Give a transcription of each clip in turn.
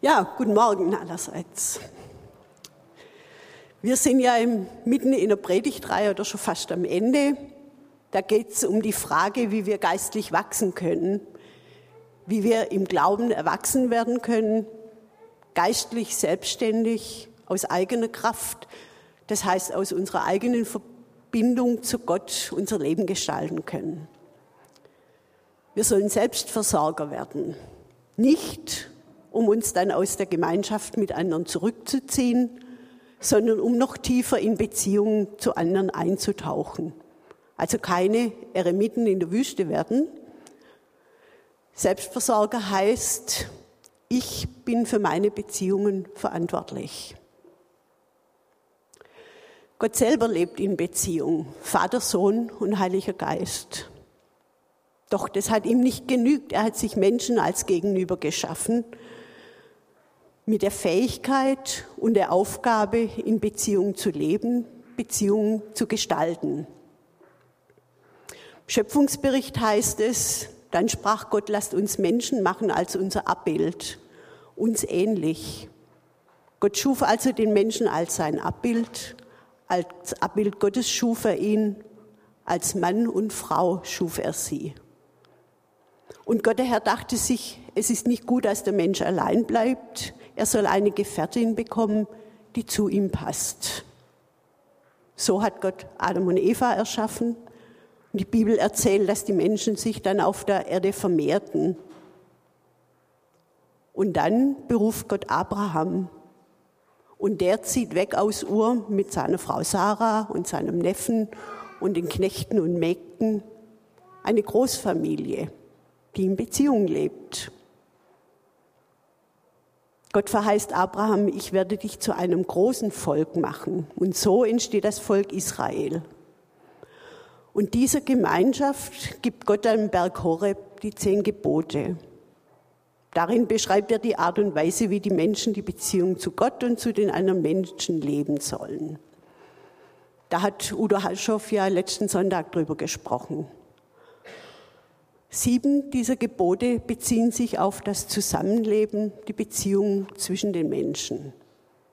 Ja, guten Morgen allerseits. Wir sind ja im, mitten in der Predigtreihe oder schon fast am Ende. Da geht es um die Frage, wie wir geistlich wachsen können, wie wir im Glauben erwachsen werden können, geistlich selbstständig, aus eigener Kraft, das heißt aus unserer eigenen Verbindung zu Gott unser Leben gestalten können. Wir sollen Selbstversorger werden, nicht um uns dann aus der Gemeinschaft mit anderen zurückzuziehen, sondern um noch tiefer in Beziehungen zu anderen einzutauchen. Also keine Eremiten in der Wüste werden. Selbstversorger heißt, ich bin für meine Beziehungen verantwortlich. Gott selber lebt in Beziehung, Vater, Sohn und Heiliger Geist. Doch das hat ihm nicht genügt. Er hat sich Menschen als Gegenüber geschaffen mit der Fähigkeit und der Aufgabe, in Beziehung zu leben, Beziehung zu gestalten. Schöpfungsbericht heißt es, dann sprach Gott, lasst uns Menschen machen als unser Abbild, uns ähnlich. Gott schuf also den Menschen als sein Abbild, als Abbild Gottes schuf er ihn, als Mann und Frau schuf er sie. Und Gott der Herr dachte sich, es ist nicht gut, dass der Mensch allein bleibt, er soll eine Gefährtin bekommen, die zu ihm passt. So hat Gott Adam und Eva erschaffen. Die Bibel erzählt, dass die Menschen sich dann auf der Erde vermehrten. Und dann beruft Gott Abraham. Und der zieht weg aus Ur mit seiner Frau Sarah und seinem Neffen und den Knechten und Mägden. Eine Großfamilie, die in Beziehung lebt. Gott verheißt Abraham, ich werde dich zu einem großen Volk machen. Und so entsteht das Volk Israel. Und dieser Gemeinschaft gibt Gott am Berg Horeb die zehn Gebote. Darin beschreibt er die Art und Weise, wie die Menschen die Beziehung zu Gott und zu den anderen Menschen leben sollen. Da hat Udo Halschow ja letzten Sonntag drüber gesprochen. Sieben dieser Gebote beziehen sich auf das Zusammenleben, die Beziehung zwischen den Menschen.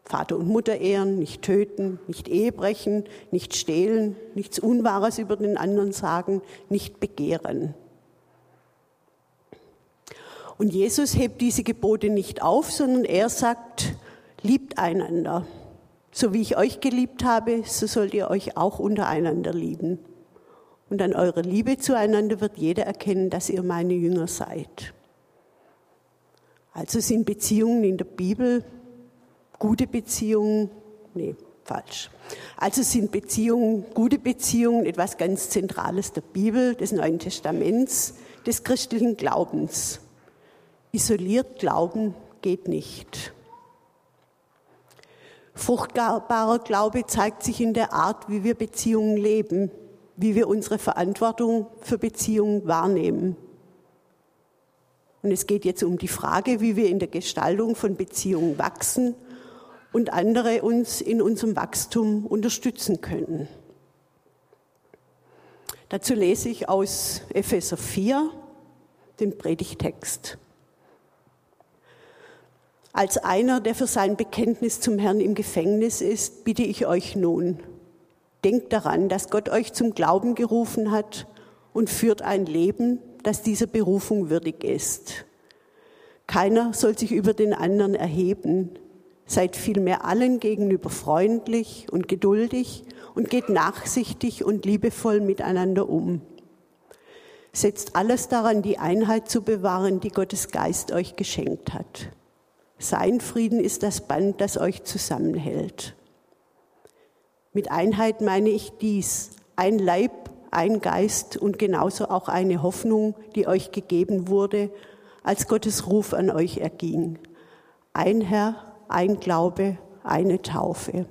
Vater und Mutter ehren, nicht töten, nicht Ehe brechen, nicht stehlen, nichts Unwahres über den anderen sagen, nicht begehren. Und Jesus hebt diese Gebote nicht auf, sondern er sagt, liebt einander. So wie ich euch geliebt habe, so sollt ihr euch auch untereinander lieben. Und an eurer Liebe zueinander wird jeder erkennen, dass ihr meine Jünger seid. Also sind Beziehungen in der Bibel gute Beziehungen, nee, falsch. Also sind Beziehungen, gute Beziehungen etwas ganz Zentrales der Bibel, des Neuen Testaments, des christlichen Glaubens. Isoliert glauben geht nicht. Fruchtbarer Glaube zeigt sich in der Art, wie wir Beziehungen leben, wie wir unsere Verantwortung für Beziehungen wahrnehmen. Und es geht jetzt um die Frage, wie wir in der Gestaltung von Beziehungen wachsen und andere uns in unserem Wachstum unterstützen können. Dazu lese ich aus Epheser 4 den Predigtext. Als einer, der für sein Bekenntnis zum Herrn im Gefängnis ist, bitte ich euch nun, Denkt daran, dass Gott euch zum Glauben gerufen hat und führt ein Leben, das dieser Berufung würdig ist. Keiner soll sich über den anderen erheben. Seid vielmehr allen gegenüber freundlich und geduldig und geht nachsichtig und liebevoll miteinander um. Setzt alles daran, die Einheit zu bewahren, die Gottes Geist euch geschenkt hat. Sein Frieden ist das Band, das euch zusammenhält. Mit Einheit meine ich dies, ein Leib, ein Geist und genauso auch eine Hoffnung, die euch gegeben wurde, als Gottes Ruf an euch erging. Ein Herr, ein Glaube, eine Taufe.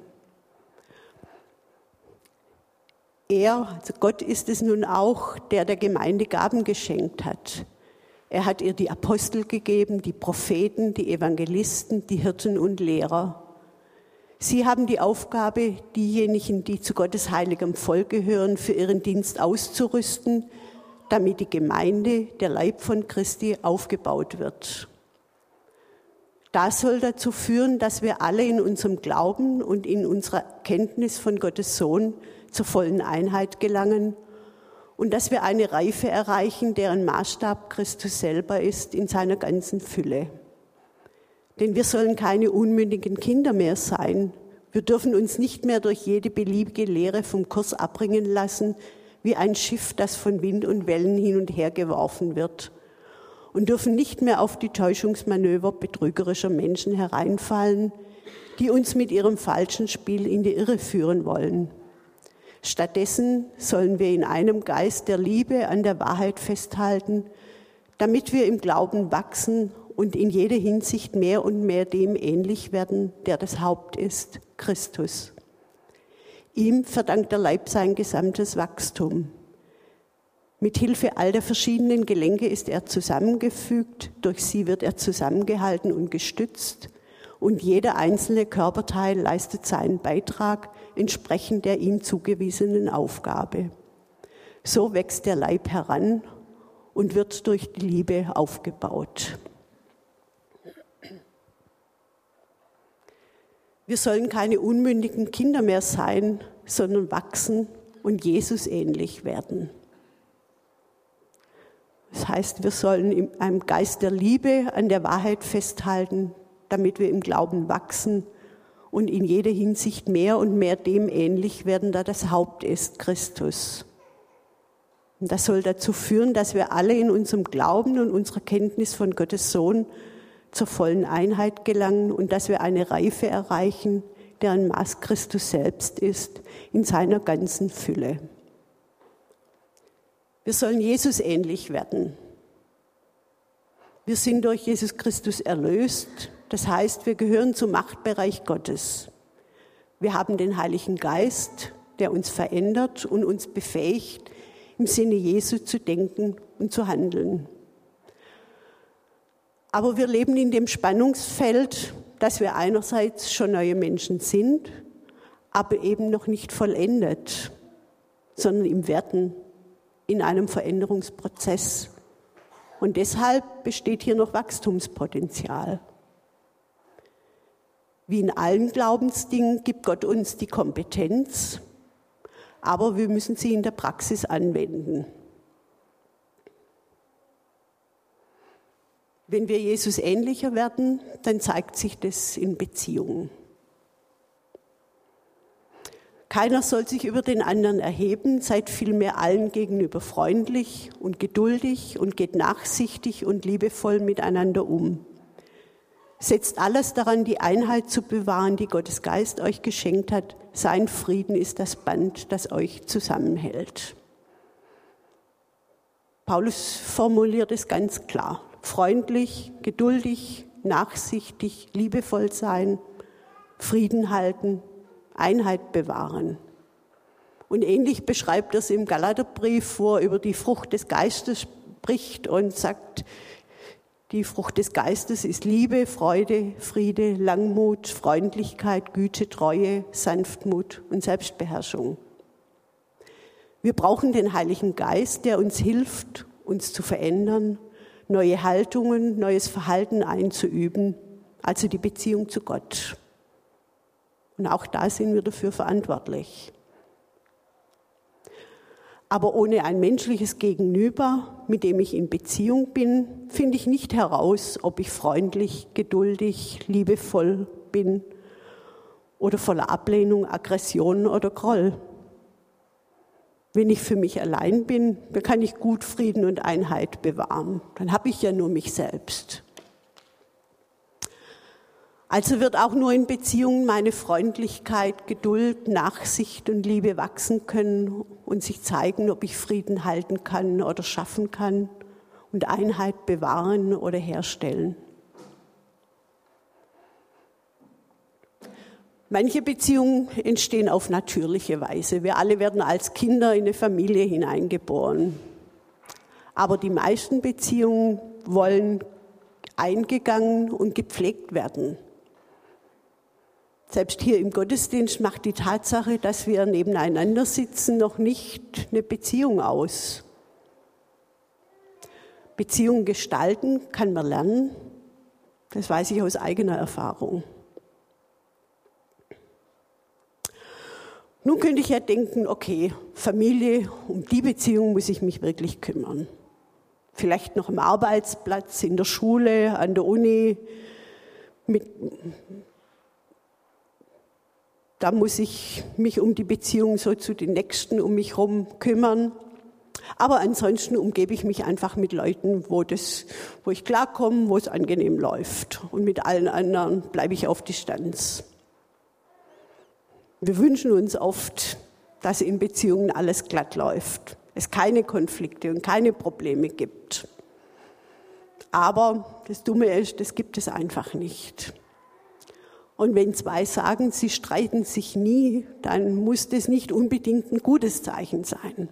Er, also Gott ist es nun auch, der der Gemeinde Gaben geschenkt hat. Er hat ihr die Apostel gegeben, die Propheten, die Evangelisten, die Hirten und Lehrer. Sie haben die Aufgabe, diejenigen, die zu Gottes heiligem Volk gehören, für ihren Dienst auszurüsten, damit die Gemeinde, der Leib von Christi, aufgebaut wird. Das soll dazu führen, dass wir alle in unserem Glauben und in unserer Kenntnis von Gottes Sohn zur vollen Einheit gelangen und dass wir eine Reife erreichen, deren Maßstab Christus selber ist in seiner ganzen Fülle. Denn wir sollen keine unmündigen Kinder mehr sein. Wir dürfen uns nicht mehr durch jede beliebige Lehre vom Kurs abbringen lassen, wie ein Schiff, das von Wind und Wellen hin und her geworfen wird und dürfen nicht mehr auf die Täuschungsmanöver betrügerischer Menschen hereinfallen, die uns mit ihrem falschen Spiel in die Irre führen wollen. Stattdessen sollen wir in einem Geist der Liebe an der Wahrheit festhalten, damit wir im Glauben wachsen und in jeder Hinsicht mehr und mehr dem ähnlich werden, der das Haupt ist, Christus. Ihm verdankt der Leib sein gesamtes Wachstum. Mit Hilfe all der verschiedenen Gelenke ist er zusammengefügt, durch sie wird er zusammengehalten und gestützt und jeder einzelne Körperteil leistet seinen Beitrag entsprechend der ihm zugewiesenen Aufgabe. So wächst der Leib heran und wird durch die Liebe aufgebaut. Wir sollen keine unmündigen Kinder mehr sein, sondern wachsen und Jesus ähnlich werden. Das heißt, wir sollen in einem Geist der Liebe an der Wahrheit festhalten, damit wir im Glauben wachsen und in jeder Hinsicht mehr und mehr dem ähnlich werden, da das Haupt ist, Christus. Und das soll dazu führen, dass wir alle in unserem Glauben und unserer Kenntnis von Gottes Sohn zur vollen Einheit gelangen und dass wir eine Reife erreichen, deren Maß Christus selbst ist, in seiner ganzen Fülle. Wir sollen Jesus ähnlich werden. Wir sind durch Jesus Christus erlöst. Das heißt, wir gehören zum Machtbereich Gottes. Wir haben den Heiligen Geist, der uns verändert und uns befähigt, im Sinne Jesu zu denken und zu handeln. Aber wir leben in dem Spannungsfeld, dass wir einerseits schon neue Menschen sind, aber eben noch nicht vollendet, sondern im Werden in einem Veränderungsprozess. Und deshalb besteht hier noch Wachstumspotenzial. Wie in allen Glaubensdingen gibt Gott uns die Kompetenz, aber wir müssen sie in der Praxis anwenden. Wenn wir Jesus ähnlicher werden, dann zeigt sich das in Beziehungen. Keiner soll sich über den anderen erheben, seid vielmehr allen gegenüber freundlich und geduldig und geht nachsichtig und liebevoll miteinander um. Setzt alles daran, die Einheit zu bewahren, die Gottes Geist euch geschenkt hat. Sein Frieden ist das Band, das euch zusammenhält. Paulus formuliert es ganz klar. Freundlich, geduldig, nachsichtig, liebevoll sein, Frieden halten, Einheit bewahren. Und ähnlich beschreibt er es im Galaterbrief, wo er über die Frucht des Geistes spricht und sagt, die Frucht des Geistes ist Liebe, Freude, Friede, Langmut, Freundlichkeit, Güte, Treue, Sanftmut und Selbstbeherrschung. Wir brauchen den Heiligen Geist, der uns hilft, uns zu verändern, neue Haltungen, neues Verhalten einzuüben, also die Beziehung zu Gott. Und auch da sind wir dafür verantwortlich. Aber ohne ein menschliches Gegenüber, mit dem ich in Beziehung bin, finde ich nicht heraus, ob ich freundlich, geduldig, liebevoll bin oder voller Ablehnung, Aggression oder Groll. Wenn ich für mich allein bin, dann kann ich gut Frieden und Einheit bewahren. Dann habe ich ja nur mich selbst. Also wird auch nur in Beziehungen meine Freundlichkeit, Geduld, Nachsicht und Liebe wachsen können und sich zeigen, ob ich Frieden halten kann oder schaffen kann und Einheit bewahren oder herstellen. Manche Beziehungen entstehen auf natürliche Weise. Wir alle werden als Kinder in eine Familie hineingeboren. Aber die meisten Beziehungen wollen eingegangen und gepflegt werden. Selbst hier im Gottesdienst macht die Tatsache, dass wir nebeneinander sitzen, noch nicht eine Beziehung aus. Beziehung gestalten kann man lernen. Das weiß ich aus eigener Erfahrung. Nun könnte ich ja denken, okay, Familie, um die Beziehung muss ich mich wirklich kümmern. Vielleicht noch am Arbeitsplatz, in der Schule, an der Uni. Mit, da muss ich mich um die Beziehung so zu den Nächsten um mich herum kümmern. Aber ansonsten umgebe ich mich einfach mit Leuten, wo, das, wo ich klarkomme, wo es angenehm läuft. Und mit allen anderen bleibe ich auf Distanz. Wir wünschen uns oft, dass in Beziehungen alles glatt läuft, es keine Konflikte und keine Probleme gibt. Aber das Dumme ist, das gibt es einfach nicht. Und wenn zwei sagen, sie streiten sich nie, dann muss das nicht unbedingt ein gutes Zeichen sein.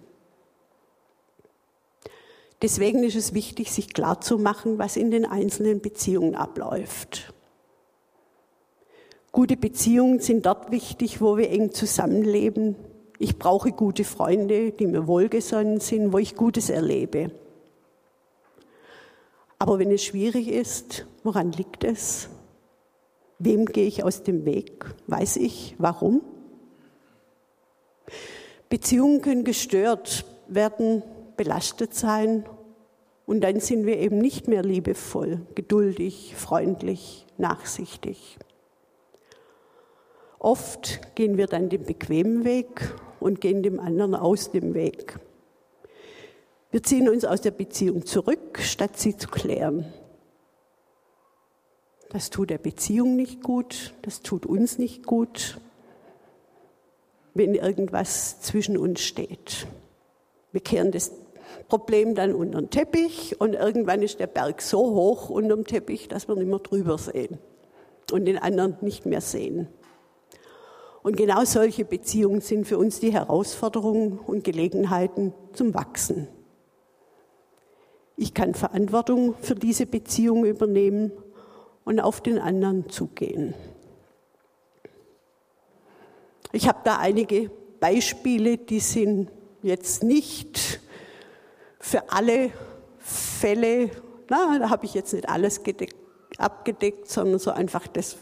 Deswegen ist es wichtig, sich klarzumachen, was in den einzelnen Beziehungen abläuft. Gute Beziehungen sind dort wichtig, wo wir eng zusammenleben. Ich brauche gute Freunde, die mir wohlgesonnen sind, wo ich Gutes erlebe. Aber wenn es schwierig ist, woran liegt es? Wem gehe ich aus dem Weg? Weiß ich warum? Beziehungen können gestört werden, belastet sein und dann sind wir eben nicht mehr liebevoll, geduldig, freundlich, nachsichtig. Oft gehen wir dann den bequemen Weg und gehen dem anderen aus dem Weg. Wir ziehen uns aus der Beziehung zurück, statt sie zu klären. Das tut der Beziehung nicht gut, das tut uns nicht gut, wenn irgendwas zwischen uns steht. Wir kehren das Problem dann unter den Teppich und irgendwann ist der Berg so hoch unter dem Teppich, dass wir nicht mehr drüber sehen und den anderen nicht mehr sehen. Und genau solche Beziehungen sind für uns die Herausforderungen und Gelegenheiten zum Wachsen. Ich kann Verantwortung für diese Beziehung übernehmen und auf den anderen zugehen. Ich habe da einige Beispiele, die sind jetzt nicht für alle Fälle, na, da habe ich jetzt nicht alles gedeckt, abgedeckt, sondern so einfach das,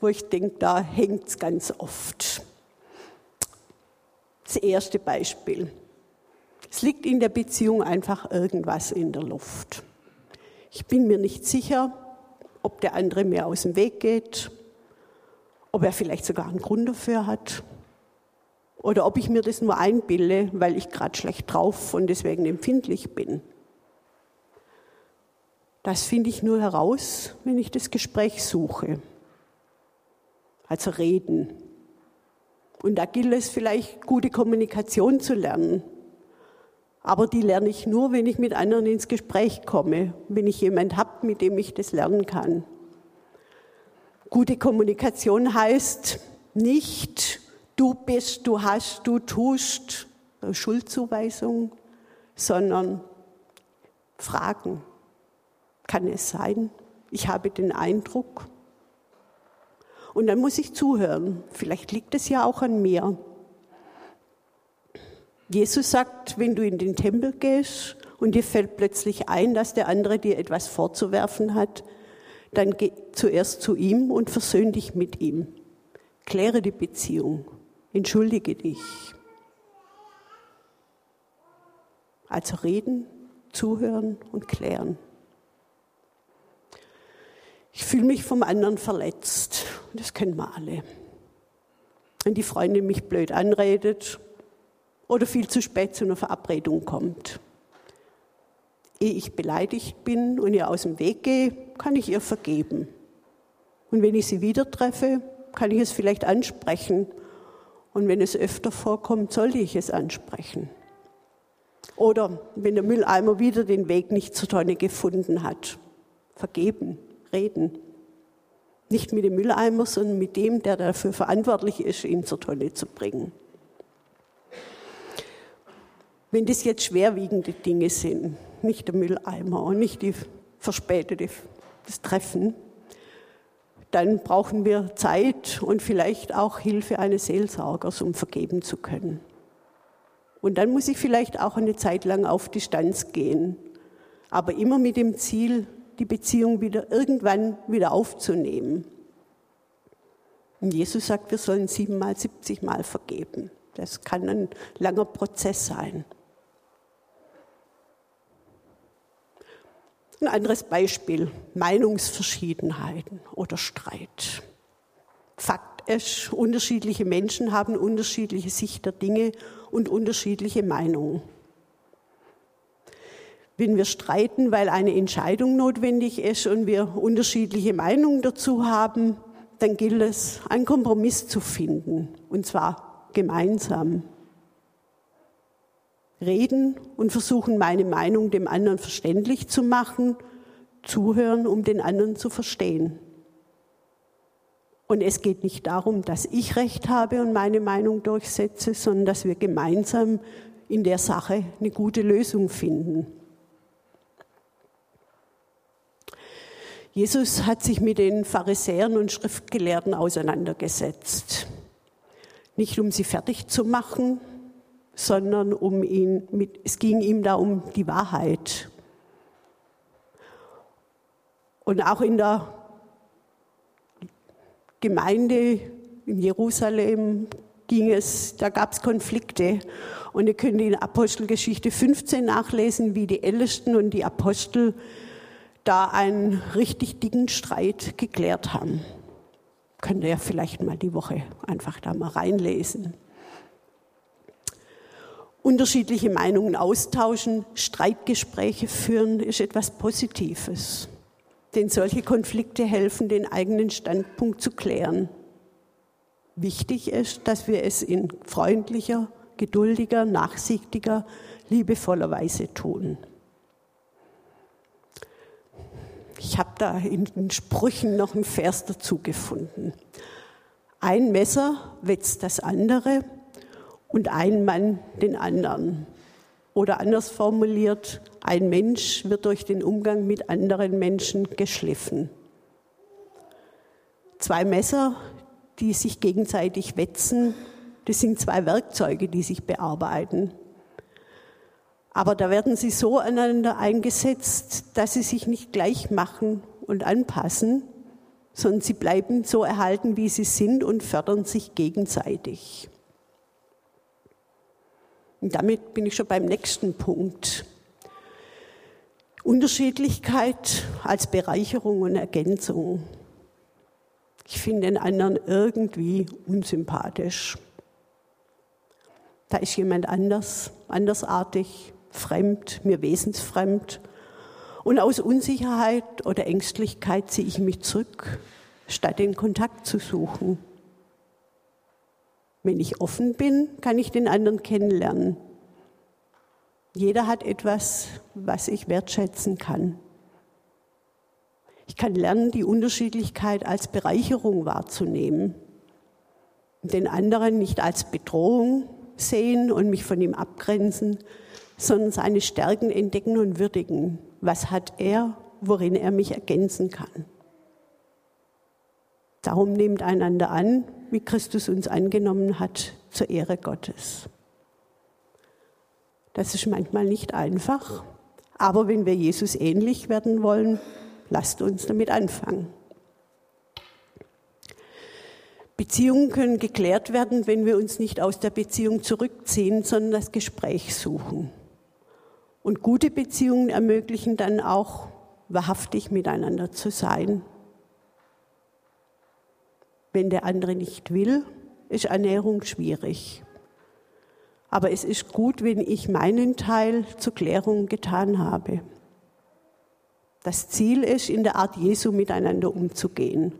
wo ich denke, da hängt es ganz oft. Das erste Beispiel. Es liegt in der Beziehung einfach irgendwas in der Luft. Ich bin mir nicht sicher, ob der andere mir aus dem Weg geht, ob er vielleicht sogar einen Grund dafür hat oder ob ich mir das nur einbilde, weil ich gerade schlecht drauf und deswegen empfindlich bin. Das finde ich nur heraus, wenn ich das Gespräch suche. Also reden. Und da gilt es vielleicht, gute Kommunikation zu lernen. Aber die lerne ich nur, wenn ich mit anderen ins Gespräch komme, wenn ich jemand habe, mit dem ich das lernen kann. Gute Kommunikation heißt nicht, du bist, du hast, du tust, Schuldzuweisung, sondern Fragen. Kann es sein? Ich habe den Eindruck. Und dann muss ich zuhören. Vielleicht liegt es ja auch an mir. Jesus sagt, wenn du in den Tempel gehst und dir fällt plötzlich ein, dass der andere dir etwas vorzuwerfen hat, dann geh zuerst zu ihm und versöhn dich mit ihm. Kläre die Beziehung. Entschuldige dich. Also reden, zuhören und klären. Ich fühle mich vom anderen verletzt. Das kennen wir alle. Wenn die Freundin mich blöd anredet oder viel zu spät zu einer Verabredung kommt. Ehe ich beleidigt bin und ihr aus dem Weg gehe, kann ich ihr vergeben. Und wenn ich sie wieder treffe, kann ich es vielleicht ansprechen. Und wenn es öfter vorkommt, sollte ich es ansprechen. Oder wenn der Mülleimer wieder den Weg nicht zur Tonne gefunden hat, vergeben reden. Nicht mit dem Mülleimer, sondern mit dem, der dafür verantwortlich ist, ihn zur Tonne zu bringen. Wenn das jetzt schwerwiegende Dinge sind, nicht der Mülleimer und nicht die verspätete das Treffen, dann brauchen wir Zeit und vielleicht auch Hilfe eines Seelsorgers, um vergeben zu können. Und dann muss ich vielleicht auch eine Zeit lang auf Distanz gehen, aber immer mit dem Ziel, die Beziehung wieder irgendwann wieder aufzunehmen. Und Jesus sagt, wir sollen siebenmal, siebzigmal vergeben. Das kann ein langer Prozess sein. Ein anderes Beispiel, Meinungsverschiedenheiten oder Streit. Fakt ist, unterschiedliche Menschen haben unterschiedliche Sicht der Dinge und unterschiedliche Meinungen. Wenn wir streiten, weil eine Entscheidung notwendig ist und wir unterschiedliche Meinungen dazu haben, dann gilt es, einen Kompromiss zu finden, und zwar gemeinsam. Reden und versuchen, meine Meinung dem anderen verständlich zu machen, zuhören, um den anderen zu verstehen. Und es geht nicht darum, dass ich recht habe und meine Meinung durchsetze, sondern dass wir gemeinsam in der Sache eine gute Lösung finden. Jesus hat sich mit den Pharisäern und Schriftgelehrten auseinandergesetzt. Nicht um sie fertig zu machen, sondern um ihn mit, es ging ihm da um die Wahrheit. Und auch in der Gemeinde in Jerusalem ging es, da gab es Konflikte. Und ihr könnt in Apostelgeschichte 15 nachlesen, wie die Ältesten und die Apostel da einen richtig dicken Streit geklärt haben. Könnt ihr ja vielleicht mal die Woche einfach da mal reinlesen. Unterschiedliche Meinungen austauschen, Streitgespräche führen, ist etwas Positives. Denn solche Konflikte helfen, den eigenen Standpunkt zu klären. Wichtig ist, dass wir es in freundlicher, geduldiger, nachsichtiger, liebevoller Weise tun. Ich habe da in den Sprüchen noch einen Vers dazu gefunden. Ein Messer wetzt das andere und ein Mann den anderen. Oder anders formuliert, ein Mensch wird durch den Umgang mit anderen Menschen geschliffen. Zwei Messer, die sich gegenseitig wetzen, das sind zwei Werkzeuge, die sich bearbeiten. Aber da werden sie so aneinander eingesetzt, dass sie sich nicht gleich machen und anpassen, sondern sie bleiben so erhalten, wie sie sind und fördern sich gegenseitig. Und damit bin ich schon beim nächsten Punkt. Unterschiedlichkeit als Bereicherung und Ergänzung. Ich finde den anderen irgendwie unsympathisch. Da ist jemand anders, andersartig, fremd, mir wesensfremd. Und aus Unsicherheit oder Ängstlichkeit ziehe ich mich zurück, statt den Kontakt zu suchen. Wenn ich offen bin, kann ich den anderen kennenlernen. Jeder hat etwas, was ich wertschätzen kann. Ich kann lernen, die Unterschiedlichkeit als Bereicherung wahrzunehmen, den anderen nicht als Bedrohung sehen und mich von ihm abgrenzen, sondern seine Stärken entdecken und würdigen. Was hat er, worin er mich ergänzen kann? Darum nehmt einander an, wie Christus uns angenommen hat, zur Ehre Gottes. Das ist manchmal nicht einfach, aber wenn wir Jesus ähnlich werden wollen, lasst uns damit anfangen. Beziehungen können geklärt werden, wenn wir uns nicht aus der Beziehung zurückziehen, sondern das Gespräch suchen. Und gute Beziehungen ermöglichen dann auch, wahrhaftig miteinander zu sein. Wenn der andere nicht will, ist Ernährung schwierig. Aber es ist gut, wenn ich meinen Teil zur Klärung getan habe. Das Ziel ist, in der Art Jesu miteinander umzugehen.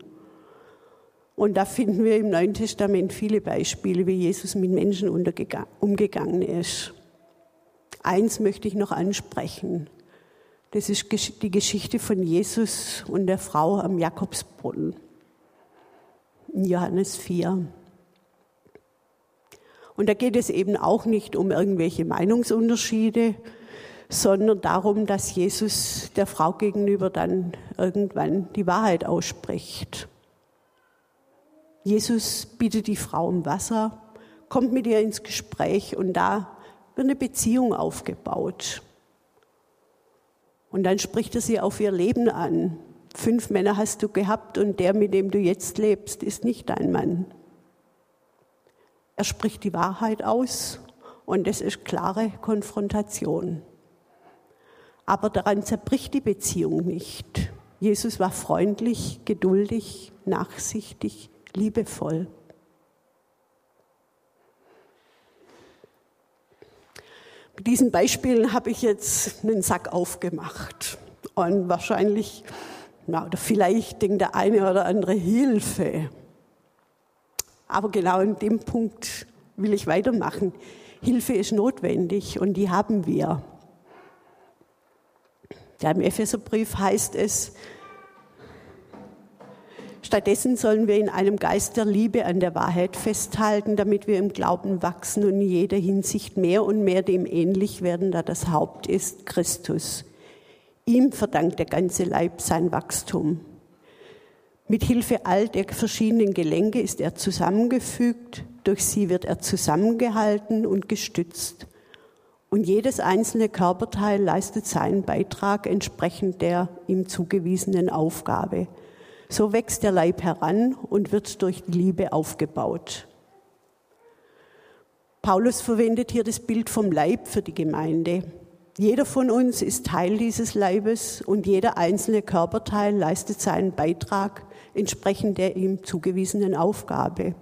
Und da finden wir im Neuen Testament viele Beispiele, wie Jesus mit Menschen umgegangen ist. Eins möchte ich noch ansprechen. Das ist die Geschichte von Jesus und der Frau am Jakobsbrunnen. In Johannes 4. Und da geht es eben auch nicht um irgendwelche Meinungsunterschiede, sondern darum, dass Jesus der Frau gegenüber dann irgendwann die Wahrheit ausspricht. Jesus bittet die Frau um Wasser, kommt mit ihr ins Gespräch und da wird eine Beziehung aufgebaut. Und dann spricht er sie auf ihr Leben an. Fünf Männer hast du gehabt und der, mit dem du jetzt lebst, ist nicht dein Mann. Er spricht die Wahrheit aus und es ist klare Konfrontation. Aber daran zerbricht die Beziehung nicht. Jesus war freundlich, geduldig, nachsichtig, liebevoll. Diesen Beispielen habe ich jetzt einen Sack aufgemacht. Und wahrscheinlich, na, oder vielleicht denkt der eine oder andere Hilfe. Aber genau in dem Punkt will ich weitermachen. Hilfe ist notwendig und die haben wir. Ja, Im Epheserbrief heißt es, Stattdessen sollen wir in einem Geist der Liebe an der Wahrheit festhalten, damit wir im Glauben wachsen und in jeder Hinsicht mehr und mehr dem ähnlich werden, da das Haupt ist Christus. Ihm verdankt der ganze Leib sein Wachstum. Mit Hilfe all der verschiedenen Gelenke ist er zusammengefügt, durch sie wird er zusammengehalten und gestützt. Und jedes einzelne Körperteil leistet seinen Beitrag entsprechend der ihm zugewiesenen Aufgabe. So wächst der Leib heran und wird durch Liebe aufgebaut. Paulus verwendet hier das Bild vom Leib für die Gemeinde. Jeder von uns ist Teil dieses Leibes und jeder einzelne Körperteil leistet seinen Beitrag entsprechend der ihm zugewiesenen Aufgabe.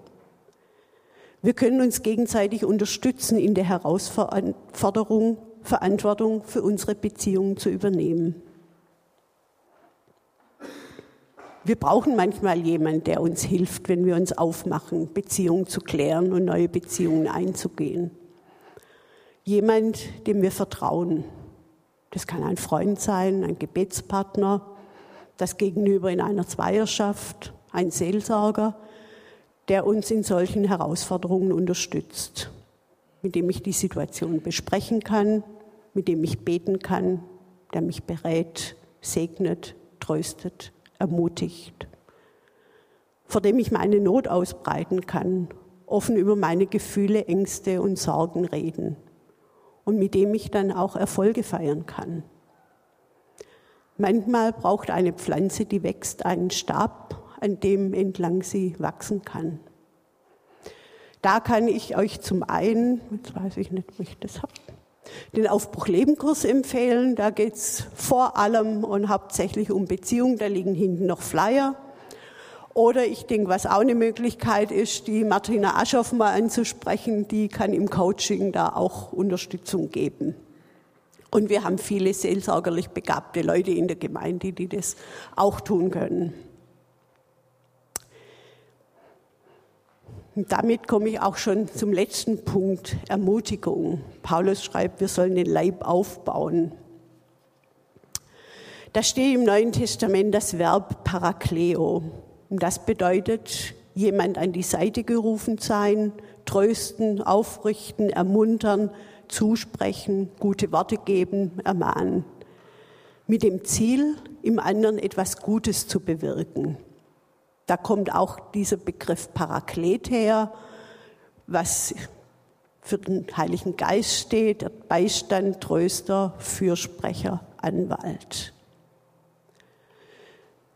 Wir können uns gegenseitig unterstützen in der Herausforderung, Verantwortung für unsere Beziehungen zu übernehmen. Wir brauchen manchmal jemanden, der uns hilft, wenn wir uns aufmachen, Beziehungen zu klären und neue Beziehungen einzugehen. Jemand, dem wir vertrauen. Das kann ein Freund sein, ein Gebetspartner, das Gegenüber in einer Zweierschaft, ein Seelsorger, der uns in solchen Herausforderungen unterstützt, mit dem ich die Situation besprechen kann, mit dem ich beten kann, der mich berät, segnet, tröstet ermutigt, vor dem ich meine Not ausbreiten kann, offen über meine Gefühle, Ängste und Sorgen reden und mit dem ich dann auch Erfolge feiern kann. Manchmal braucht eine Pflanze, die wächst, einen Stab, an dem entlang sie wachsen kann. Da kann ich euch zum einen, jetzt weiß ich nicht, wo ich das habe, den Aufbruch-Leben-Kurs empfehlen. Da geht es vor allem und hauptsächlich um Beziehungen. Da liegen hinten noch Flyer. Oder ich denke, was auch eine Möglichkeit ist, die Martina Aschoff mal anzusprechen, die kann im Coaching da auch Unterstützung geben. Und wir haben viele seelsorgerlich begabte Leute in der Gemeinde, die das auch tun können. Damit komme ich auch schon zum letzten Punkt, Ermutigung. Paulus schreibt, wir sollen den Leib aufbauen. Da steht im Neuen Testament das Verb Parakleo. Und das bedeutet, jemand an die Seite gerufen sein, trösten, aufrichten, ermuntern, zusprechen, gute Worte geben, ermahnen. Mit dem Ziel, im anderen etwas Gutes zu bewirken. Da kommt auch dieser Begriff Paraklet her, was für den Heiligen Geist steht, Beistand, Tröster, Fürsprecher, Anwalt.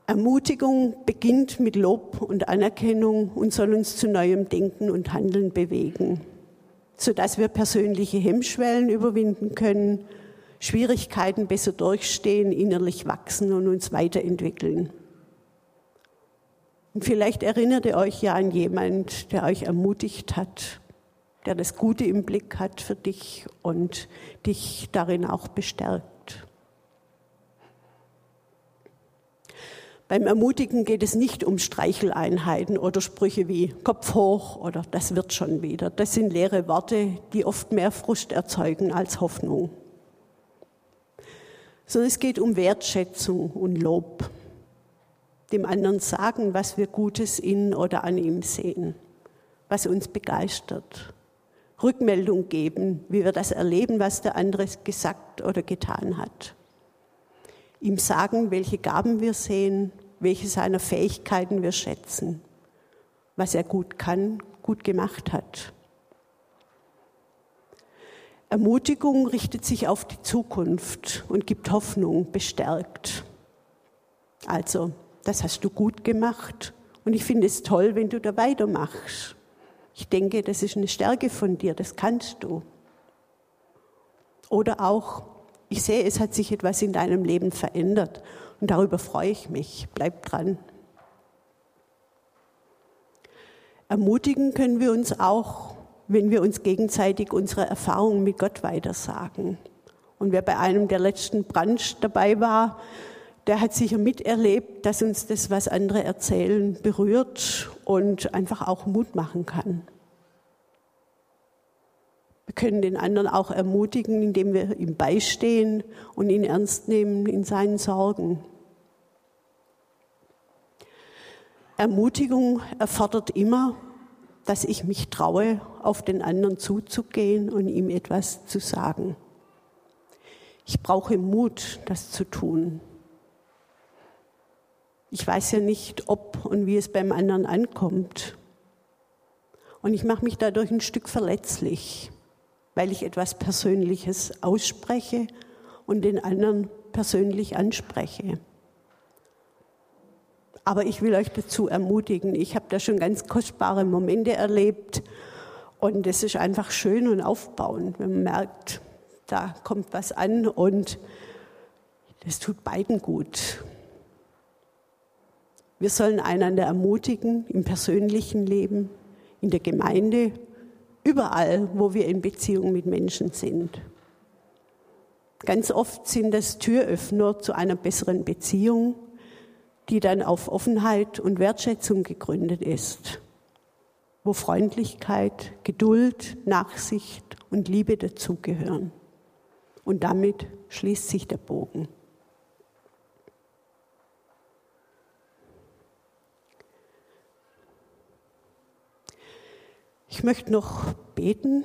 Ermutigung beginnt mit Lob und Anerkennung und soll uns zu neuem Denken und Handeln bewegen, sodass wir persönliche Hemmschwellen überwinden können, Schwierigkeiten besser durchstehen, innerlich wachsen und uns weiterentwickeln. Und vielleicht erinnert ihr euch ja an jemand, der euch ermutigt hat, der das Gute im Blick hat für dich und dich darin auch bestärkt. Beim Ermutigen geht es nicht um Streicheleinheiten oder Sprüche wie Kopf hoch oder das wird schon wieder. Das sind leere Worte, die oft mehr Frust erzeugen als Hoffnung. Sondern es geht um Wertschätzung und Lob dem anderen sagen, was wir Gutes in oder an ihm sehen, was uns begeistert. Rückmeldung geben, wie wir das erleben, was der andere gesagt oder getan hat. Ihm sagen, welche Gaben wir sehen, welche seiner Fähigkeiten wir schätzen, was er gut kann, gut gemacht hat. Ermutigung richtet sich auf die Zukunft und gibt Hoffnung, bestärkt. Also, das hast du gut gemacht und ich finde es toll, wenn du da weitermachst. Ich denke, das ist eine Stärke von dir, das kannst du. Oder auch, ich sehe, es hat sich etwas in deinem Leben verändert und darüber freue ich mich. Bleib dran. Ermutigen können wir uns auch, wenn wir uns gegenseitig unsere Erfahrungen mit Gott weitersagen. Und wer bei einem der letzten Brunch dabei war, der hat sicher miterlebt, dass uns das, was andere erzählen, berührt und einfach auch Mut machen kann. Wir können den anderen auch ermutigen, indem wir ihm beistehen und ihn ernst nehmen in seinen Sorgen. Ermutigung erfordert immer, dass ich mich traue, auf den anderen zuzugehen und ihm etwas zu sagen. Ich brauche Mut, das zu tun. Ich weiß ja nicht, ob und wie es beim anderen ankommt. Und ich mache mich dadurch ein Stück verletzlich, weil ich etwas Persönliches ausspreche und den anderen persönlich anspreche. Aber ich will euch dazu ermutigen. Ich habe da schon ganz kostbare Momente erlebt. Und es ist einfach schön und aufbauend, wenn man merkt, da kommt was an und das tut beiden gut. Wir sollen einander ermutigen im persönlichen Leben, in der Gemeinde, überall, wo wir in Beziehung mit Menschen sind. Ganz oft sind das Türöffner zu einer besseren Beziehung die dann auf Offenheit und Wertschätzung gegründet ist, wo Freundlichkeit, Geduld, Nachsicht und Liebe dazugehören. Und damit schließt sich der Bogen. Ich möchte noch beten.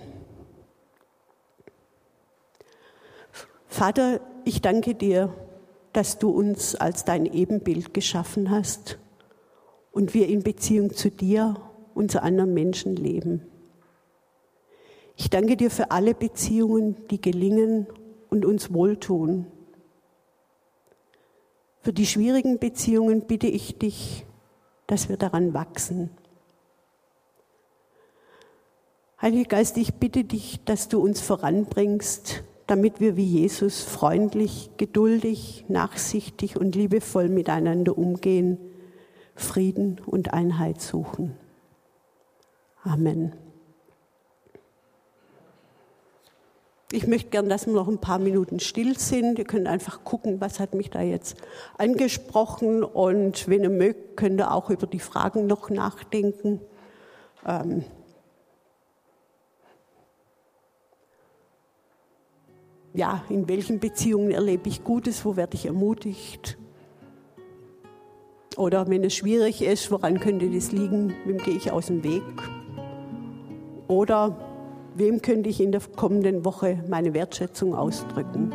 Vater, ich danke dir dass du uns als dein Ebenbild geschaffen hast und wir in Beziehung zu dir und zu anderen Menschen leben. Ich danke dir für alle Beziehungen, die gelingen und uns wohltun. Für die schwierigen Beziehungen bitte ich dich, dass wir daran wachsen. Heiliger Geist, ich bitte dich, dass du uns voranbringst damit wir wie Jesus freundlich, geduldig, nachsichtig und liebevoll miteinander umgehen, Frieden und Einheit suchen. Amen. Ich möchte gern, dass wir noch ein paar Minuten still sind. Ihr könnt einfach gucken, was hat mich da jetzt angesprochen. Und wenn ihr mögt, könnt ihr auch über die Fragen noch nachdenken. Ähm, ja, in welchen Beziehungen erlebe ich Gutes, wo werde ich ermutigt? Oder wenn es schwierig ist, woran könnte das liegen? Wem gehe ich aus dem Weg? Oder wem könnte ich in der kommenden Woche meine Wertschätzung ausdrücken?